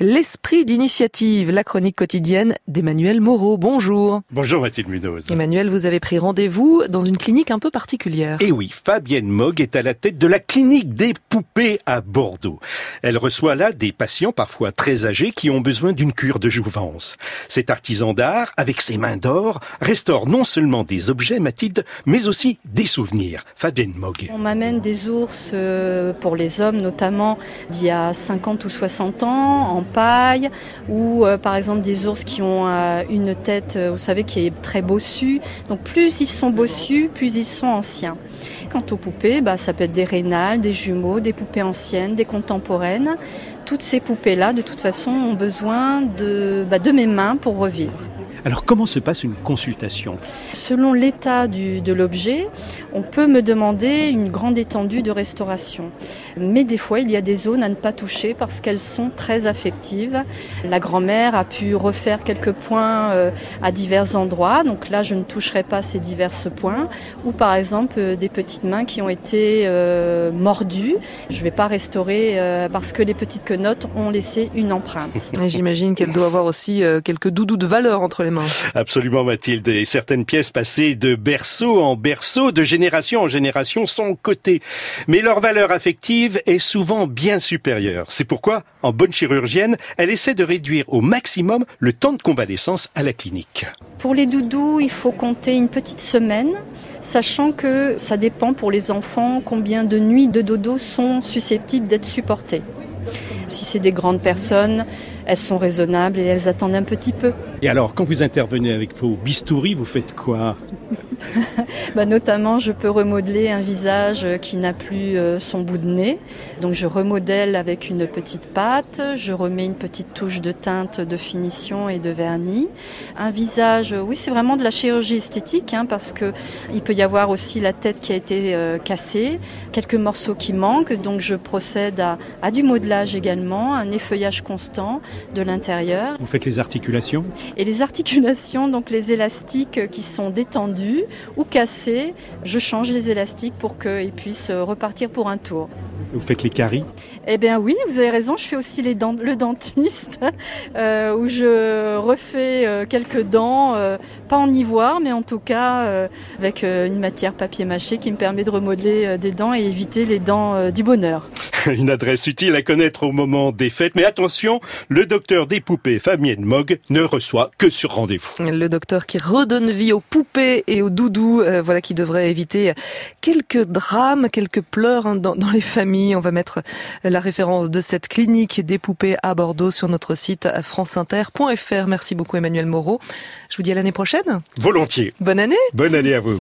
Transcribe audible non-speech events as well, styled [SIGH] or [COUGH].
L'esprit d'initiative, la chronique quotidienne d'Emmanuel Moreau. Bonjour. Bonjour Mathilde Munoz. Emmanuel, vous avez pris rendez-vous dans une clinique un peu particulière. Et eh oui, Fabienne Mogg est à la tête de la clinique des poupées à Bordeaux. Elle reçoit là des patients parfois très âgés qui ont besoin d'une cure de jouvence. Cet artisan d'art, avec ses mains d'or, restaure non seulement des objets, Mathilde, mais aussi des souvenirs. Fabienne Mogg. On m'amène des ours euh, pour les hommes notamment d'il y a 50 ou 60 ans en paille ou euh, par exemple des ours qui ont euh, une tête, euh, vous savez, qui est très bossue. Donc plus ils sont bossus, plus ils sont anciens. Quant aux poupées, bah, ça peut être des rénales, des jumeaux, des poupées anciennes, des contemporaines. Toutes ces poupées-là, de toute façon, ont besoin de, bah, de mes mains pour revivre. Alors comment se passe une consultation Selon l'état de l'objet, on peut me demander une grande étendue de restauration. Mais des fois, il y a des zones à ne pas toucher parce qu'elles sont très affectives. La grand-mère a pu refaire quelques points euh, à divers endroits, donc là, je ne toucherai pas ces divers points. Ou par exemple, euh, des petites mains qui ont été euh, mordues. Je ne vais pas restaurer parce que les petites quenottes ont laissé une empreinte. [LAUGHS] J'imagine qu'elle doit avoir aussi quelques doudous de valeur entre les mains. Absolument Mathilde. Et certaines pièces passées de berceau en berceau, de génération en génération sont cotées. Mais leur valeur affective est souvent bien supérieure. C'est pourquoi, en bonne chirurgienne, elle essaie de réduire au maximum le temps de convalescence à la clinique. Pour les doudous, il faut compter une petite semaine, sachant que ça dépend pour les enfants combien de nuits de dodo sont susceptibles d'être supportées. Si c'est des grandes personnes, elles sont raisonnables et elles attendent un petit peu. Et alors, quand vous intervenez avec vos bistouris, vous faites quoi? [LAUGHS] bah, Notamment, je peux remodeler un visage qui n'a plus euh, son bout de nez. Donc je remodèle avec une petite pâte, je remets une petite touche de teinte, de finition et de vernis. Un visage, oui, c'est vraiment de la chirurgie esthétique, hein, parce que il peut y avoir aussi la tête qui a été euh, cassée, quelques morceaux qui manquent, donc je procède à, à du modelage également, un effeuillage constant de l'intérieur. Vous faites les articulations? Et les articulations, donc les élastiques qui sont détendus, ou cassés, je change les élastiques pour qu'ils puissent repartir pour un tour. Vous faites les caries? Eh bien oui, vous avez raison, je fais aussi les dents, le dentiste, [LAUGHS] euh, où je refais euh, quelques dents, euh, pas en ivoire, mais en tout cas avec une matière papier mâché qui me permet de remodeler des dents et éviter les dents du bonheur. [LAUGHS] Une adresse utile à connaître au moment des fêtes, mais attention, le docteur des poupées Fabienne Mogg ne reçoit que sur rendez-vous. Le docteur qui redonne vie aux poupées et aux doudous, voilà qui devrait éviter quelques drames, quelques pleurs hein, dans les familles on va mettre la référence de cette clinique des poupées à Bordeaux sur notre site franceinter.fr. Merci beaucoup Emmanuel Moreau. Je vous dis à l'année prochaine. Volontiers. Bonne année. Bonne année à vous.